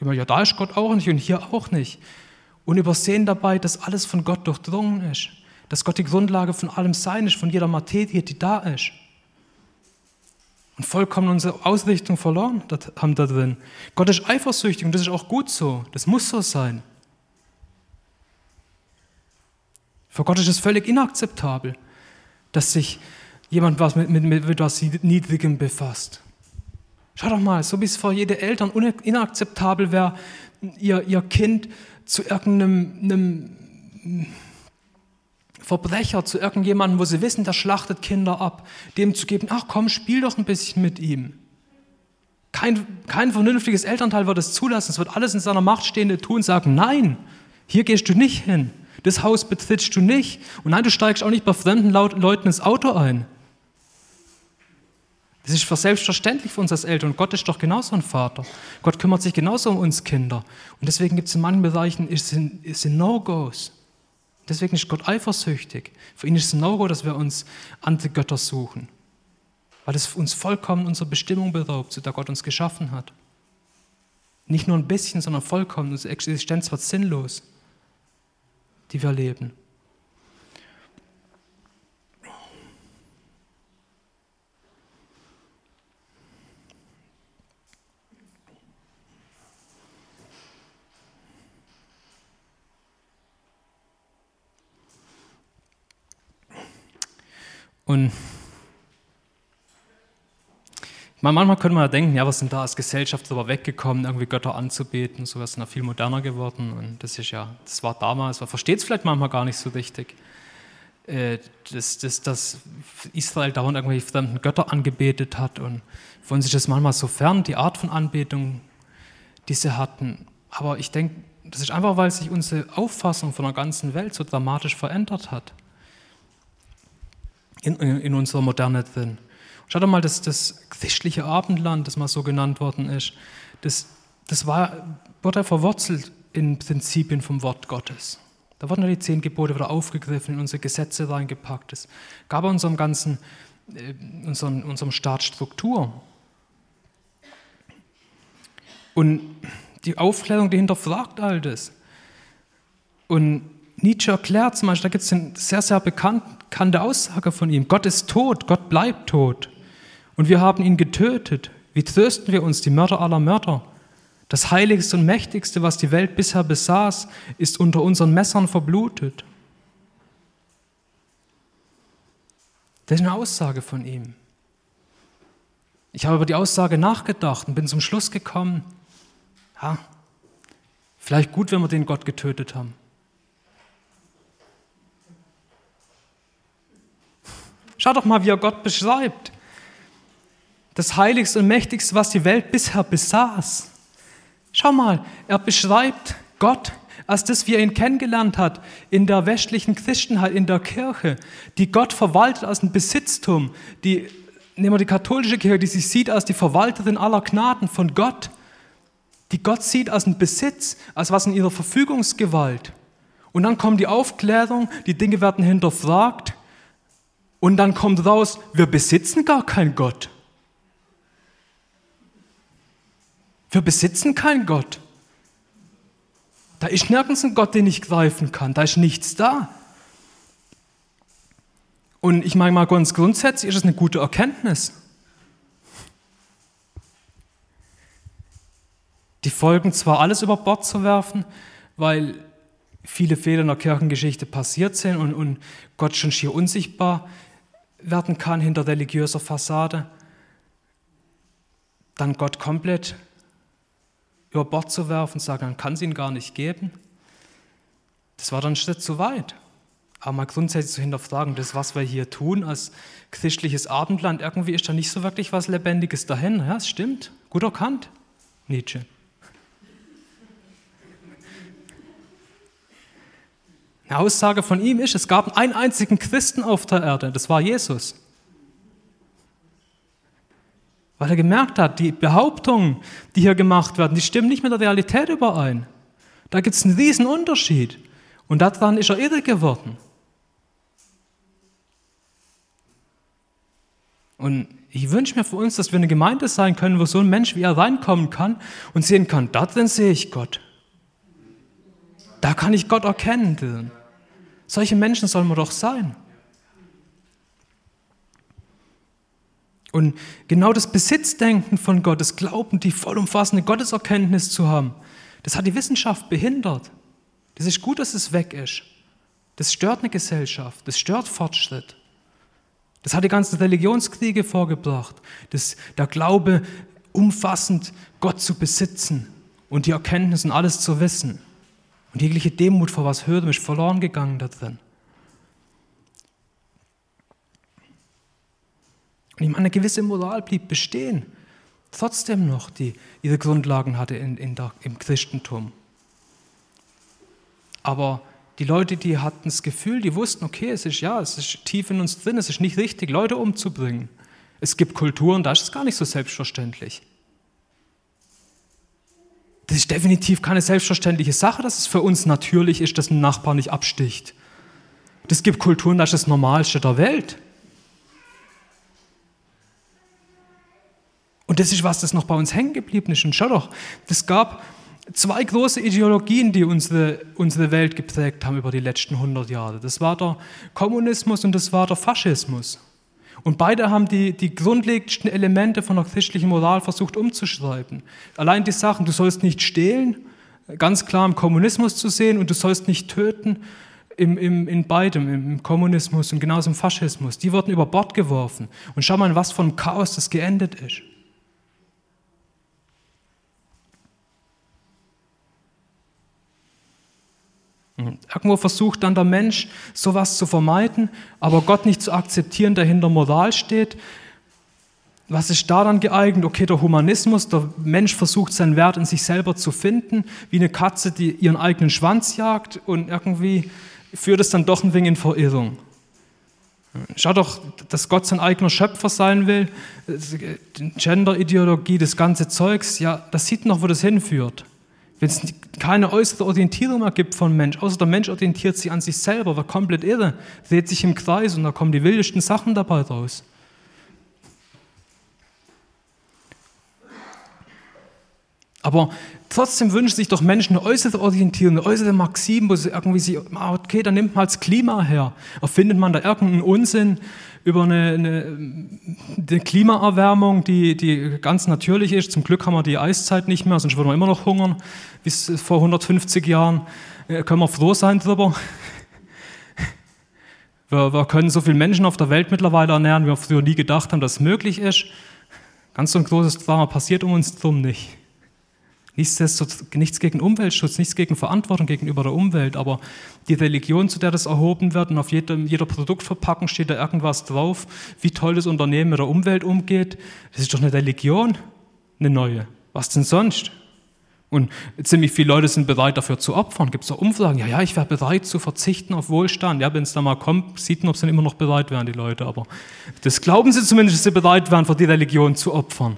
Immer, ja, da ist Gott auch nicht und hier auch nicht. Und übersehen dabei, dass alles von Gott durchdrungen ist. Dass Gott die Grundlage von allem Sein ist, von jeder Materie, die da ist und vollkommen unsere Ausrichtung verloren haben da drin. Gott ist eifersüchtig und das ist auch gut so. Das muss so sein. Für Gott ist es völlig inakzeptabel, dass sich jemand was mit, mit, mit etwas Niedrigem befasst. Schau doch mal, so wie es für jede Eltern inakzeptabel wäre, ihr, ihr Kind zu irgendeinem Verbrecher zu irgendjemandem, wo sie wissen, der schlachtet Kinder ab, dem zu geben, ach komm, spiel doch ein bisschen mit ihm. Kein, kein vernünftiges Elternteil wird es zulassen. Es wird alles in seiner Macht Stehende tun, sagen, nein, hier gehst du nicht hin. Das Haus betrittst du nicht. Und nein, du steigst auch nicht bei fremden Leuten ins Auto ein. Das ist selbstverständlich für uns als Eltern. Und Gott ist doch genauso ein Vater. Gott kümmert sich genauso um uns Kinder. Und deswegen gibt es in manchen Bereichen es No-Gos. Deswegen ist Gott eifersüchtig. Für ihn ist es ein No-Go, dass wir uns andere Götter suchen. Weil es uns vollkommen unserer Bestimmung beraubt, zu der Gott uns geschaffen hat. Nicht nur ein bisschen, sondern vollkommen. Unsere Existenz wird sinnlos, die wir leben. Und manchmal könnte man ja denken, ja, wir sind da als Gesellschaft aber weggekommen, irgendwie Götter anzubeten, so ist ja viel moderner geworden. Und das ist ja, das war damals, man versteht es vielleicht manchmal gar nicht so richtig, äh, dass, dass, dass Israel dauernd irgendwelche fremden Götter angebetet hat und uns ist das manchmal so fern, die Art von Anbetung, die sie hatten. Aber ich denke, das ist einfach, weil sich unsere Auffassung von der ganzen Welt so dramatisch verändert hat in, in unserer Moderne drin. Schaut doch mal, das, das christliche Abendland, das mal so genannt worden ist, das, das war, wurde verwurzelt in Prinzipien vom Wort Gottes. Da wurden die zehn Gebote wieder aufgegriffen, in unsere Gesetze reingepackt. Das gab unserem ganzen, äh, unserem, unserem Staat Struktur. Und die Aufklärung, die hinterfragt all das. Und Nietzsche erklärt zum Beispiel, da gibt es eine sehr, sehr bekannte Aussage von ihm. Gott ist tot, Gott bleibt tot. Und wir haben ihn getötet. Wie trösten wir uns, die Mörder aller Mörder? Das Heiligste und Mächtigste, was die Welt bisher besaß, ist unter unseren Messern verblutet. Das ist eine Aussage von ihm. Ich habe über die Aussage nachgedacht und bin zum Schluss gekommen, ja, vielleicht gut, wenn wir den Gott getötet haben. Schau doch mal, wie er Gott beschreibt. Das Heiligste und Mächtigste, was die Welt bisher besaß. Schau mal, er beschreibt Gott als das, wie er ihn kennengelernt hat, in der westlichen Christenheit, in der Kirche, die Gott verwaltet als ein Besitztum, die, nehmen wir die katholische Kirche, die sich sieht als die Verwalterin aller Gnaden von Gott, die Gott sieht als ein Besitz, als was in ihrer Verfügungsgewalt. Und dann kommt die Aufklärung, die Dinge werden hinterfragt und dann kommt raus, wir besitzen gar keinen Gott. Wir besitzen keinen Gott. Da ist nirgends ein Gott, den ich greifen kann. Da ist nichts da. Und ich meine mal ganz grundsätzlich ist es eine gute Erkenntnis. Die Folgen zwar alles über Bord zu werfen, weil viele Fehler in der Kirchengeschichte passiert sind und, und Gott schon schier unsichtbar werden kann hinter religiöser Fassade, dann Gott komplett über Bord zu werfen sagen, man kann es ihn gar nicht geben, das war dann ein Schritt zu weit. Aber mal grundsätzlich zu hinterfragen, das, was wir hier tun als christliches Abendland, irgendwie ist da nicht so wirklich was Lebendiges dahin. Ja, es stimmt. Gut erkannt, Nietzsche. Eine Aussage von ihm ist, es gab einen einzigen Christen auf der Erde, das war Jesus. Weil er gemerkt hat, die Behauptungen, die hier gemacht werden, die stimmen nicht mit der Realität überein. Da gibt es einen riesen Unterschied. Und daran ist er irre geworden. Und ich wünsche mir für uns, dass wir eine Gemeinde sein können, wo so ein Mensch wie er reinkommen kann und sehen kann, da drin sehe ich Gott. Da kann ich Gott erkennen. Solche Menschen sollen wir doch sein. Und genau das Besitzdenken von Gott, das Glauben, die vollumfassende Gotteserkenntnis zu haben, das hat die Wissenschaft behindert. Das ist gut, dass es weg ist. Das stört eine Gesellschaft, das stört Fortschritt. Das hat die ganzen Religionskriege vorgebracht. Das, der Glaube, umfassend Gott zu besitzen und die Erkenntnis und alles zu wissen. Und jegliche Demut vor was Höherem ist verloren gegangen da drin. Und ich meine, eine gewisse Moral blieb bestehen, trotzdem noch, die ihre Grundlagen hatte in, in der, im Christentum. Aber die Leute, die hatten das Gefühl, die wussten, okay, es ist ja, es ist tief in uns drin, es ist nicht richtig, Leute umzubringen. Es gibt Kulturen, da ist es gar nicht so selbstverständlich. Das ist definitiv keine selbstverständliche Sache, dass es für uns natürlich ist, dass ein Nachbar nicht absticht. Es gibt Kulturen, das ist das Normalste der Welt. Und das ist was, das noch bei uns hängen geblieben ist. Und schau doch, es gab zwei große Ideologien, die unsere, unsere Welt geprägt haben über die letzten 100 Jahre. Das war der Kommunismus und das war der Faschismus. Und beide haben die, die grundlegendsten Elemente von der christlichen Moral versucht umzuschreiben. Allein die Sachen, du sollst nicht stehlen, ganz klar im Kommunismus zu sehen, und du sollst nicht töten, im, im, in beidem, im Kommunismus und genauso im Faschismus. Die wurden über Bord geworfen. Und schau mal, was von Chaos das geendet ist. Irgendwo versucht dann der Mensch, sowas zu vermeiden, aber Gott nicht zu akzeptieren, der hinter Moral steht. Was ist da dann geeignet? Okay, der Humanismus, der Mensch versucht seinen Wert in sich selber zu finden, wie eine Katze, die ihren eigenen Schwanz jagt und irgendwie führt es dann doch ein wenig in Verirrung. Schau doch, dass Gott sein eigener Schöpfer sein will, Gender-Ideologie, das ganze Zeugs, ja, das sieht noch, wo das hinführt. Wenn es keine äußere Orientierung mehr gibt von Mensch, außer der Mensch orientiert sich an sich selber, war komplett irre, dreht sich im Kreis und da kommen die wildesten Sachen dabei raus. Aber trotzdem wünschen sich doch Menschen eine äußere Orientierung, eine äußere Maxim, wo sie irgendwie sich, ah, okay, dann nimmt man das Klima her. Erfindet man da irgendeinen Unsinn über eine, eine, eine, Klimaerwärmung, die, die ganz natürlich ist. Zum Glück haben wir die Eiszeit nicht mehr, sonst würden wir immer noch hungern, bis vor 150 Jahren. Äh, können wir froh sein darüber. Wir, wir können so viele Menschen auf der Welt mittlerweile ernähren, wie wir früher nie gedacht haben, dass es möglich ist. Ganz so ein großes Drama passiert um uns drum nicht. Nichts gegen Umweltschutz, nichts gegen Verantwortung gegenüber der Umwelt, aber die Religion, zu der das erhoben wird, und auf jeder, jeder Produktverpackung steht da irgendwas drauf, wie toll das Unternehmen mit der Umwelt umgeht, das ist doch eine Religion, eine neue. Was denn sonst? Und ziemlich viele Leute sind bereit, dafür zu opfern. Gibt es auch Umfragen? Ja, ja, ich wäre bereit zu verzichten auf Wohlstand. Ja, wenn es da mal kommt, sieht man, ob sie dann immer noch bereit wären, die Leute. Aber das glauben sie zumindest, dass sie bereit wären, für die Religion zu opfern.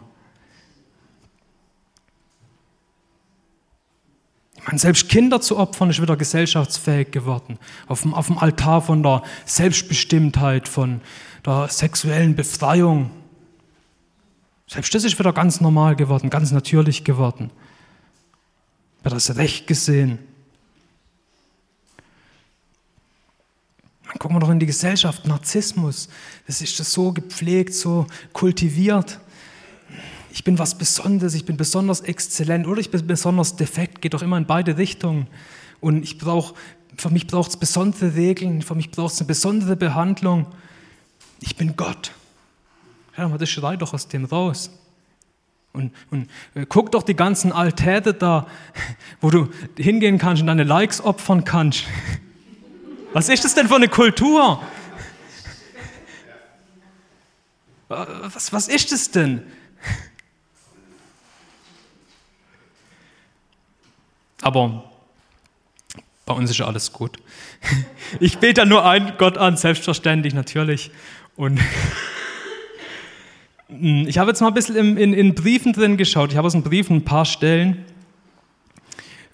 Meine, selbst Kinder zu opfern ist wieder gesellschaftsfähig geworden. Auf dem, auf dem Altar von der Selbstbestimmtheit, von der sexuellen Befreiung. Selbst das ist wieder ganz normal geworden, ganz natürlich geworden. Wird das Recht gesehen. Dann gucken wir doch in die Gesellschaft, Narzissmus. Das ist das so gepflegt, so kultiviert ich bin was Besonderes, ich bin besonders exzellent oder ich bin besonders defekt, geht doch immer in beide Richtungen. Und ich brauche, für mich braucht es besondere Regeln, für mich braucht es eine besondere Behandlung. Ich bin Gott. Ja, das schreit doch aus dem raus. Und, und äh, guck doch die ganzen Altäre da, wo du hingehen kannst und deine Likes opfern kannst. Was ist das denn für eine Kultur? Was, was ist das denn? Aber bei uns ist ja alles gut. Ich bete nur einen Gott an, selbstverständlich natürlich. Und ich habe jetzt mal ein bisschen in, in, in, Briefen drin geschaut. Ich habe aus den Briefen ein paar Stellen,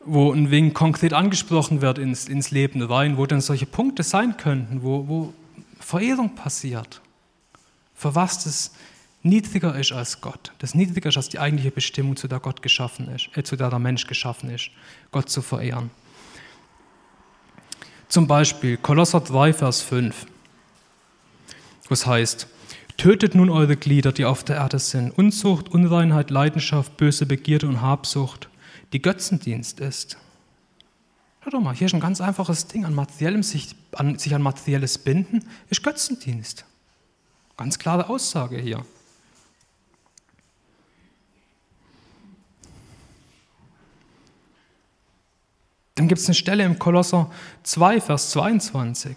wo ein wenig konkret angesprochen wird ins, ins Leben rein, wo dann solche Punkte sein könnten, wo, wo Verehrung passiert. Für was das niedriger ist als Gott, das niedriger ist als die eigentliche Bestimmung, zu der Gott geschaffen ist, äh, zu der der Mensch geschaffen ist, Gott zu verehren. Zum Beispiel Kolosser 3, Vers 5, wo es heißt, Tötet nun eure Glieder, die auf der Erde sind, Unzucht, Unreinheit, Leidenschaft, böse Begierde und Habsucht, die Götzendienst ist. Hör doch mal, hier ist ein ganz einfaches Ding, an materiellem sich an, sich an materielles Binden ist Götzendienst. Ganz klare Aussage hier. Dann gibt es eine Stelle im Kolosser 2, Vers 22.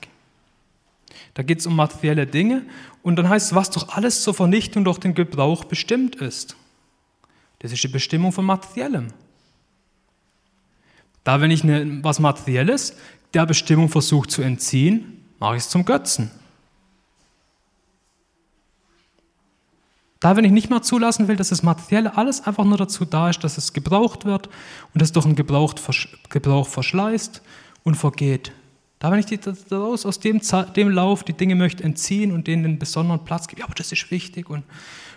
Da geht es um materielle Dinge und dann heißt es, was doch alles zur Vernichtung durch den Gebrauch bestimmt ist. Das ist die Bestimmung von Materiellem. Da, wenn ich eine, was Materielles der Bestimmung versuche zu entziehen, mache ich es zum Götzen. Da, wenn ich nicht mehr zulassen will, dass das Materielle alles einfach nur dazu da ist, dass es gebraucht wird und es durch einen Gebrauch, Gebrauch verschleißt und vergeht. Da, wenn ich die, daraus aus dem, dem Lauf die Dinge möchte entziehen und denen einen besonderen Platz geben, ja, aber das ist wichtig und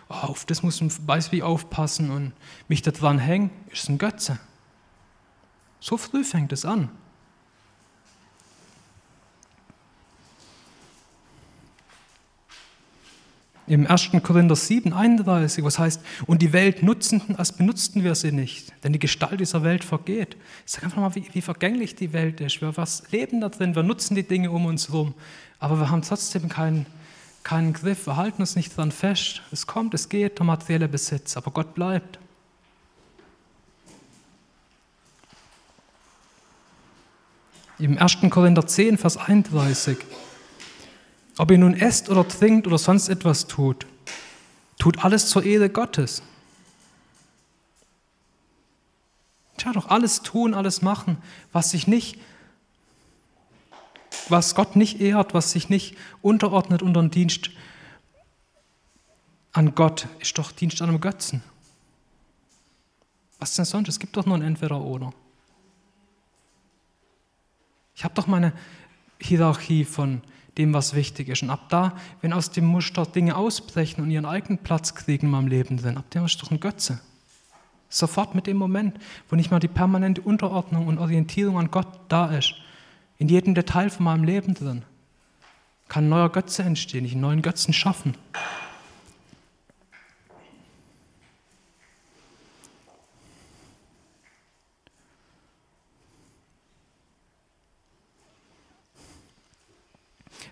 oh, auf das muss man weiß wie aufpassen und mich daran hängen, ist ein Götze. So früh fängt es an. Im 1. Korinther 7, 31, was heißt, und die Welt nutzten, als benutzten wir sie nicht, denn die Gestalt dieser Welt vergeht. Ich sage einfach mal, wie, wie, vergänglich die Welt ist. Wir was leben da drin, wir nutzen die Dinge um uns herum, aber wir haben trotzdem keinen, keinen Griff, wir halten uns nicht dran fest. Es kommt, es geht, der materielle Besitz, aber Gott bleibt. Im 1. Korinther 10, Vers 31. Ob ihr nun esst oder trinkt oder sonst etwas tut, tut alles zur Ehre Gottes. Tja, doch alles tun, alles machen, was sich nicht, was Gott nicht ehrt, was sich nicht unterordnet unter den Dienst an Gott, ist doch Dienst an einem Götzen. Was denn sonst? Es gibt doch nur ein Entweder-Oder. Ich habe doch meine Hierarchie von dem, was wichtig ist. Und ab da, wenn aus dem Muster Dinge ausbrechen und ihren eigenen Platz kriegen in meinem Leben drin, ab dem ist doch ein Götze. Sofort mit dem Moment, wo nicht mal die permanente Unterordnung und Orientierung an Gott da ist, in jedem Detail von meinem Leben drin, kann ein neuer Götze entstehen, ich einen neuen Götzen schaffen.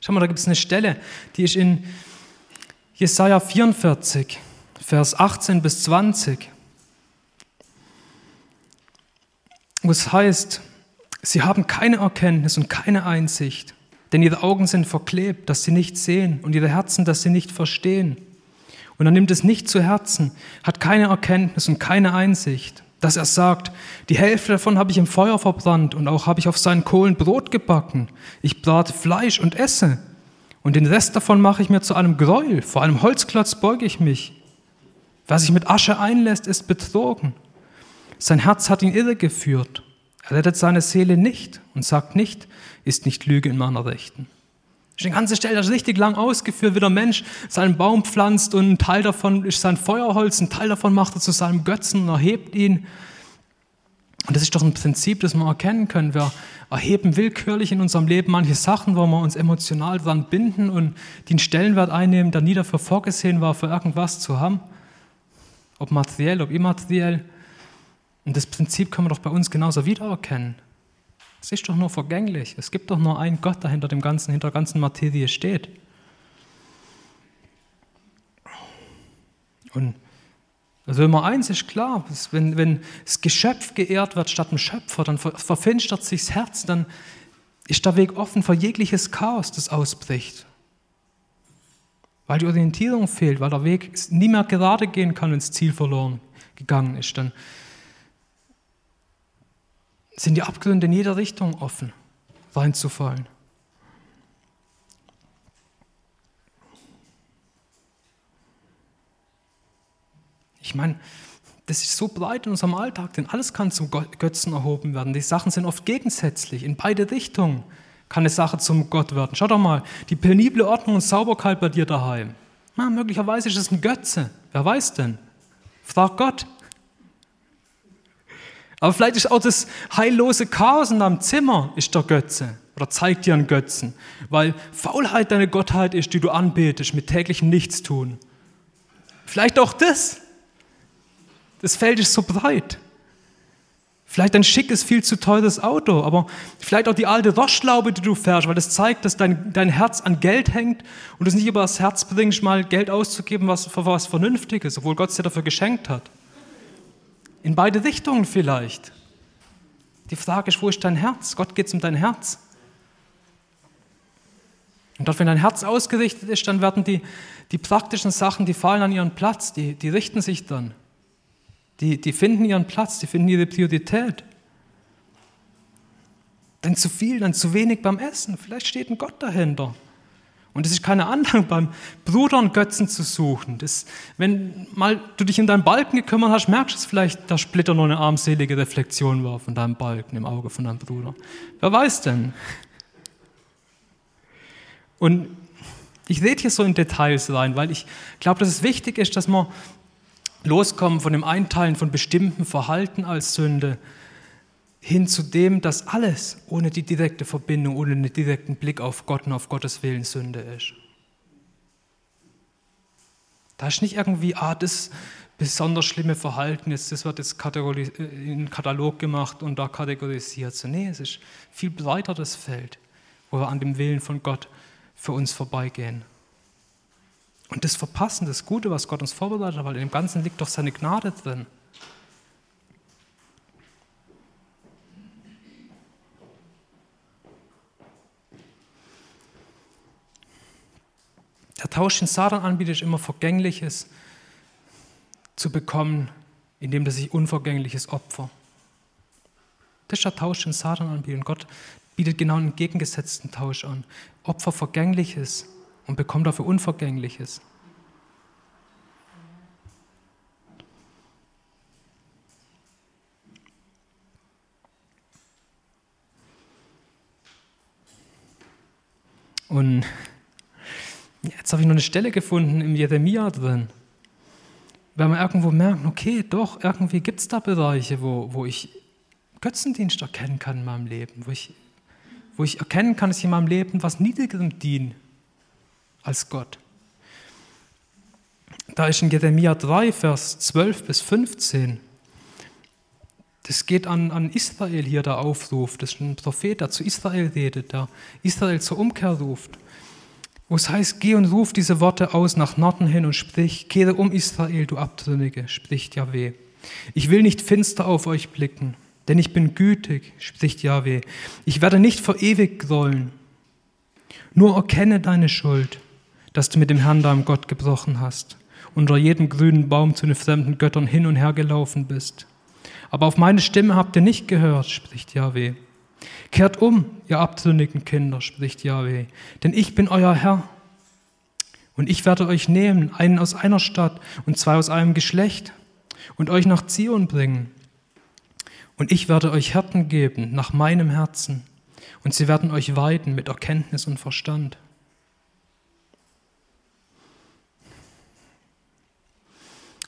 Schau mal, da gibt es eine Stelle, die ist in Jesaja 44, Vers 18 bis 20, wo es heißt, sie haben keine Erkenntnis und keine Einsicht, denn ihre Augen sind verklebt, dass sie nicht sehen und ihre Herzen, dass sie nicht verstehen. Und er nimmt es nicht zu Herzen, hat keine Erkenntnis und keine Einsicht dass er sagt, die Hälfte davon habe ich im Feuer verbrannt und auch habe ich auf seinen Kohlen Brot gebacken. Ich brate Fleisch und esse. Und den Rest davon mache ich mir zu einem Gräuel. Vor einem Holzklotz beuge ich mich. Wer sich mit Asche einlässt, ist betrogen. Sein Herz hat ihn irregeführt. Er rettet seine Seele nicht und sagt nicht, ist nicht Lüge in meiner Rechten. Die ganze Stelle ist richtig lang ausgeführt, wie der Mensch seinen Baum pflanzt und ein Teil davon ist sein Feuerholz, ein Teil davon macht er zu seinem Götzen und erhebt ihn. Und das ist doch ein Prinzip, das wir erkennen können. Wir erheben willkürlich in unserem Leben manche Sachen, wo wir uns emotional dran binden und den Stellenwert einnehmen, der nie dafür vorgesehen war, für irgendwas zu haben. Ob materiell, ob immateriell. Und das Prinzip können wir doch bei uns genauso wiedererkennen. Es ist doch nur vergänglich. Es gibt doch nur einen Gott, der hinter dem Ganzen, hinter der ganzen Materie steht. Und also immer eins ist klar, wenn, wenn das Geschöpf geehrt wird statt dem Schöpfer, dann verfinstert sich das Herz, dann ist der Weg offen für jegliches Chaos, das ausbricht. Weil die Orientierung fehlt, weil der Weg nie mehr gerade gehen kann, wenn das Ziel verloren gegangen ist. Dann sind die Abgründe in jeder Richtung offen, reinzufallen. Ich meine, das ist so breit in unserem Alltag, denn alles kann zum Götzen erhoben werden. Die Sachen sind oft gegensätzlich. In beide Richtungen kann eine Sache zum Gott werden. Schau doch mal, die penible Ordnung und Sauberkeit bei dir daheim. Na, möglicherweise ist es ein Götze. Wer weiß denn? Frag Gott. Aber vielleicht ist auch das heillose Chaos in deinem Zimmer ist der Götze oder zeigt dir einen Götzen, weil Faulheit deine Gottheit ist, die du anbetest mit täglichem Nichtstun. Vielleicht auch das. Das Feld ist so breit. Vielleicht ein schickes, viel zu teures Auto, aber vielleicht auch die alte Rostlaube, die du fährst, weil das zeigt, dass dein, dein Herz an Geld hängt und du es nicht über das Herz bringst, mal Geld auszugeben, was für was Vernünftiges, obwohl Gott es dir dafür geschenkt hat. In beide Richtungen vielleicht. Die Frage ist, wo ist dein Herz? Gott geht es um dein Herz. Und dort, wenn dein Herz ausgerichtet ist, dann werden die, die praktischen Sachen, die fallen an ihren Platz, die, die richten sich dann. Die, die finden ihren Platz, die finden ihre Priorität. Denn zu viel, dann zu wenig beim Essen. Vielleicht steht ein Gott dahinter. Und es ist keine Andrang, beim Bruder einen Götzen zu suchen. Das, wenn mal du dich in deinen Balken gekümmert hast, merkst du es vielleicht, dass Splitter nur eine armselige Reflexion war von deinem Balken im Auge von deinem Bruder. Wer weiß denn? Und ich rede hier so in Details rein, weil ich glaube, dass es wichtig ist, dass wir loskommen von dem Einteilen von bestimmten Verhalten als Sünde hin zu dem, dass alles ohne die direkte Verbindung, ohne den direkten Blick auf Gott und auf Gottes Willen Sünde ist. Da ist nicht irgendwie, ah, das besonders schlimme Verhalten, jetzt, das wird jetzt in einen Katalog gemacht und da kategorisiert. So, nee, es ist viel breiter das Feld, wo wir an dem Willen von Gott für uns vorbeigehen. Und das Verpassen, das Gute, was Gott uns vorbereitet hat, weil in dem Ganzen liegt doch seine Gnade drin. Der Tausch, den Satan anbietet, ist immer Vergängliches zu bekommen, indem er sich unvergängliches Opfer. Das ist der Tausch, den Satan anbietet. Und Gott bietet genau einen entgegengesetzten Tausch an. Opfer Vergängliches und bekommt dafür Unvergängliches. Und Jetzt habe ich noch eine Stelle gefunden im Jeremia drin. Wenn man irgendwo merkt, okay, doch, irgendwie gibt es da Bereiche, wo, wo ich Götzendienst erkennen kann in meinem Leben, wo ich, wo ich erkennen kann, dass ich in meinem Leben was Niedrigerem diene als Gott. Da ist in Jeremia 3, Vers 12 bis 15. Das geht an, an Israel hier, der Aufruf. Das ist ein Prophet, der zu Israel redet, der Israel zur Umkehr ruft wo es heißt, geh und ruf diese Worte aus nach Norden hin und sprich, kehre um Israel, du Abtrünnige, spricht Yahweh. Ich will nicht finster auf euch blicken, denn ich bin gütig, spricht Yahweh. Ich werde nicht vor ewig grollen. Nur erkenne deine Schuld, dass du mit dem Herrn deinem Gott gebrochen hast, unter jedem grünen Baum zu den fremden Göttern hin und her gelaufen bist. Aber auf meine Stimme habt ihr nicht gehört, spricht Yahweh. Kehrt um, ihr abtrünnigen Kinder, spricht Yahweh, denn ich bin euer Herr. Und ich werde euch nehmen, einen aus einer Stadt und zwei aus einem Geschlecht, und euch nach Zion bringen. Und ich werde euch Hirten geben nach meinem Herzen, und sie werden euch weiden mit Erkenntnis und Verstand.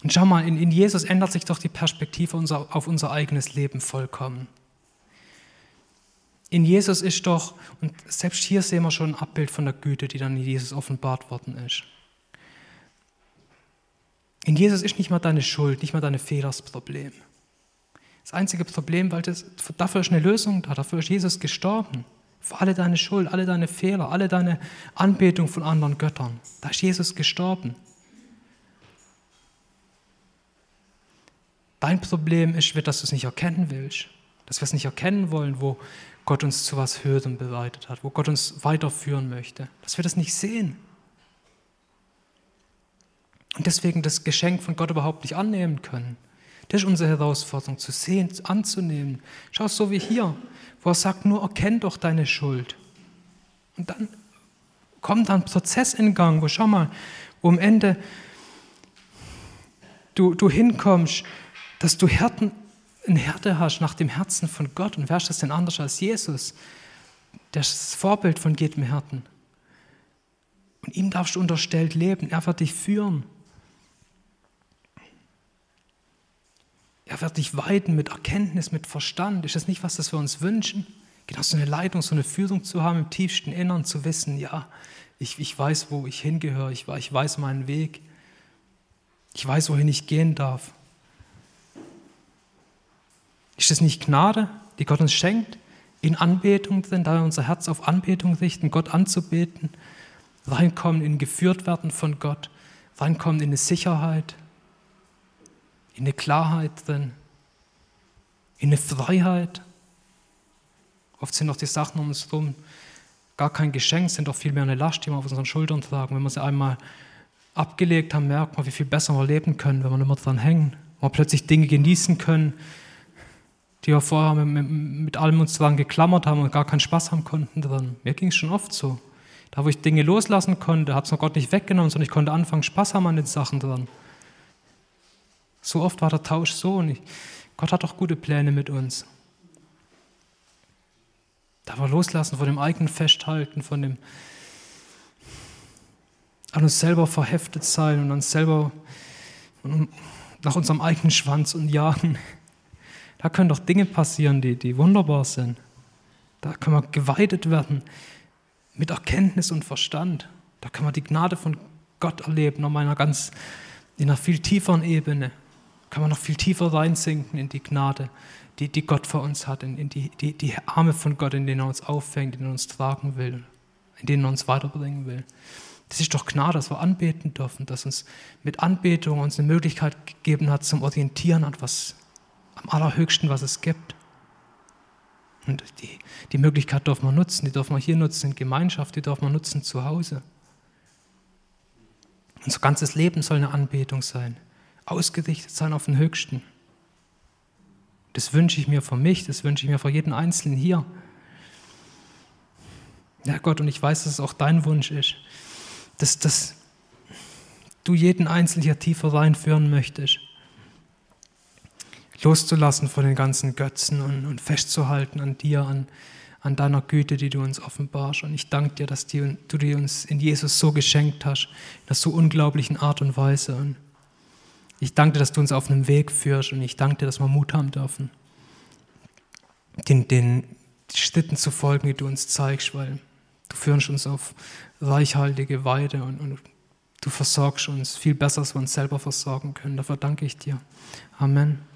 Und schau mal, in, in Jesus ändert sich doch die Perspektive unser, auf unser eigenes Leben vollkommen. In Jesus ist doch, und selbst hier sehen wir schon ein Abbild von der Güte, die dann in Jesus offenbart worden ist. In Jesus ist nicht mal deine Schuld, nicht mal deine Fehler das Problem. Das einzige Problem, weil das, dafür ist eine Lösung da, dafür ist Jesus gestorben. Für alle deine Schuld, alle deine Fehler, alle deine Anbetung von anderen Göttern. Da ist Jesus gestorben. Dein Problem ist, dass du es nicht erkennen willst, dass wir es nicht erkennen wollen, wo Gott uns zu was Höherem bereitet hat, wo Gott uns weiterführen möchte, dass wir das nicht sehen. Und deswegen das Geschenk von Gott überhaupt nicht annehmen können. Das ist unsere Herausforderung, zu sehen, anzunehmen. Schau so wie hier, wo er sagt, nur erkenn doch deine Schuld. Und dann kommt ein Prozess in Gang, wo schau mal, wo am Ende du, du hinkommst, dass du Härten eine Härte hast nach dem Herzen von Gott und wer ist das denn anders als Jesus? Der ist das Vorbild von jedem Härten. Und ihm darfst du unterstellt leben. Er wird dich führen. Er wird dich weiden mit Erkenntnis, mit Verstand. Ist das nicht, was das wir uns wünschen? Genau so eine Leitung, so eine Führung zu haben im tiefsten Innern, zu wissen, ja, ich, ich weiß, wo ich hingehöre, ich, ich weiß meinen Weg, ich weiß, wohin ich gehen darf. Ist es nicht Gnade, die Gott uns schenkt, in Anbetung drin, da wir unser Herz auf Anbetung richten, Gott anzubeten, reinkommen in geführt werden von Gott, reinkommen in eine Sicherheit, in eine Klarheit drin, in eine Freiheit. Oft sind auch die Sachen um uns herum gar kein Geschenk, sind doch vielmehr eine Last, die wir auf unseren Schultern tragen. Wenn wir sie einmal abgelegt haben, merkt man, wie viel besser wir leben können, wenn wir immer dran hängen. Wenn wir plötzlich Dinge genießen können, die wir vorher mit, mit, allem uns dran geklammert haben und gar keinen Spaß haben konnten dran. Mir ging es schon oft so. Da, wo ich Dinge loslassen konnte, habe es noch Gott nicht weggenommen, sondern ich konnte anfangen, Spaß haben an den Sachen dran. So oft war der Tausch so und ich, Gott hat auch gute Pläne mit uns. Da war loslassen von dem eigenen Festhalten, von dem an uns selber verheftet sein und uns selber nach unserem eigenen Schwanz und jagen. Da können doch Dinge passieren, die, die wunderbar sind. Da können wir geweitet werden mit Erkenntnis und Verstand. Da können wir die Gnade von Gott erleben, auf einer ganz, in einer viel tieferen Ebene. Kann man noch viel tiefer reinsinken in die Gnade, die, die Gott für uns hat, in, in die, die, die Arme von Gott, in denen er uns auffängt, in denen er uns tragen will, in denen er uns weiterbringen will. Das ist doch Gnade, dass wir anbeten dürfen, dass uns mit Anbetung uns eine Möglichkeit gegeben hat zum Orientieren an was am allerhöchsten, was es gibt. Und die, die Möglichkeit dürfen wir nutzen, die dürfen wir hier nutzen in Gemeinschaft, die dürfen wir nutzen zu Hause. Unser ganzes Leben soll eine Anbetung sein, ausgerichtet sein auf den Höchsten. Das wünsche ich mir für mich, das wünsche ich mir für jeden Einzelnen hier. Ja Gott, und ich weiß, dass es auch dein Wunsch ist, dass, dass du jeden Einzelnen hier tiefer reinführen möchtest loszulassen von den ganzen Götzen und, und festzuhalten an dir, an, an deiner Güte, die du uns offenbarst. Und ich danke dir, dass die, du dir uns in Jesus so geschenkt hast, in einer so unglaublichen Art und Weise. Und ich danke dir, dass du uns auf einem Weg führst und ich danke dir, dass wir Mut haben dürfen, den, den Schritten zu folgen, die du uns zeigst, weil du führst uns auf reichhaltige Weide und, und du versorgst uns viel besser, als wir uns selber versorgen können. Dafür danke ich dir. Amen.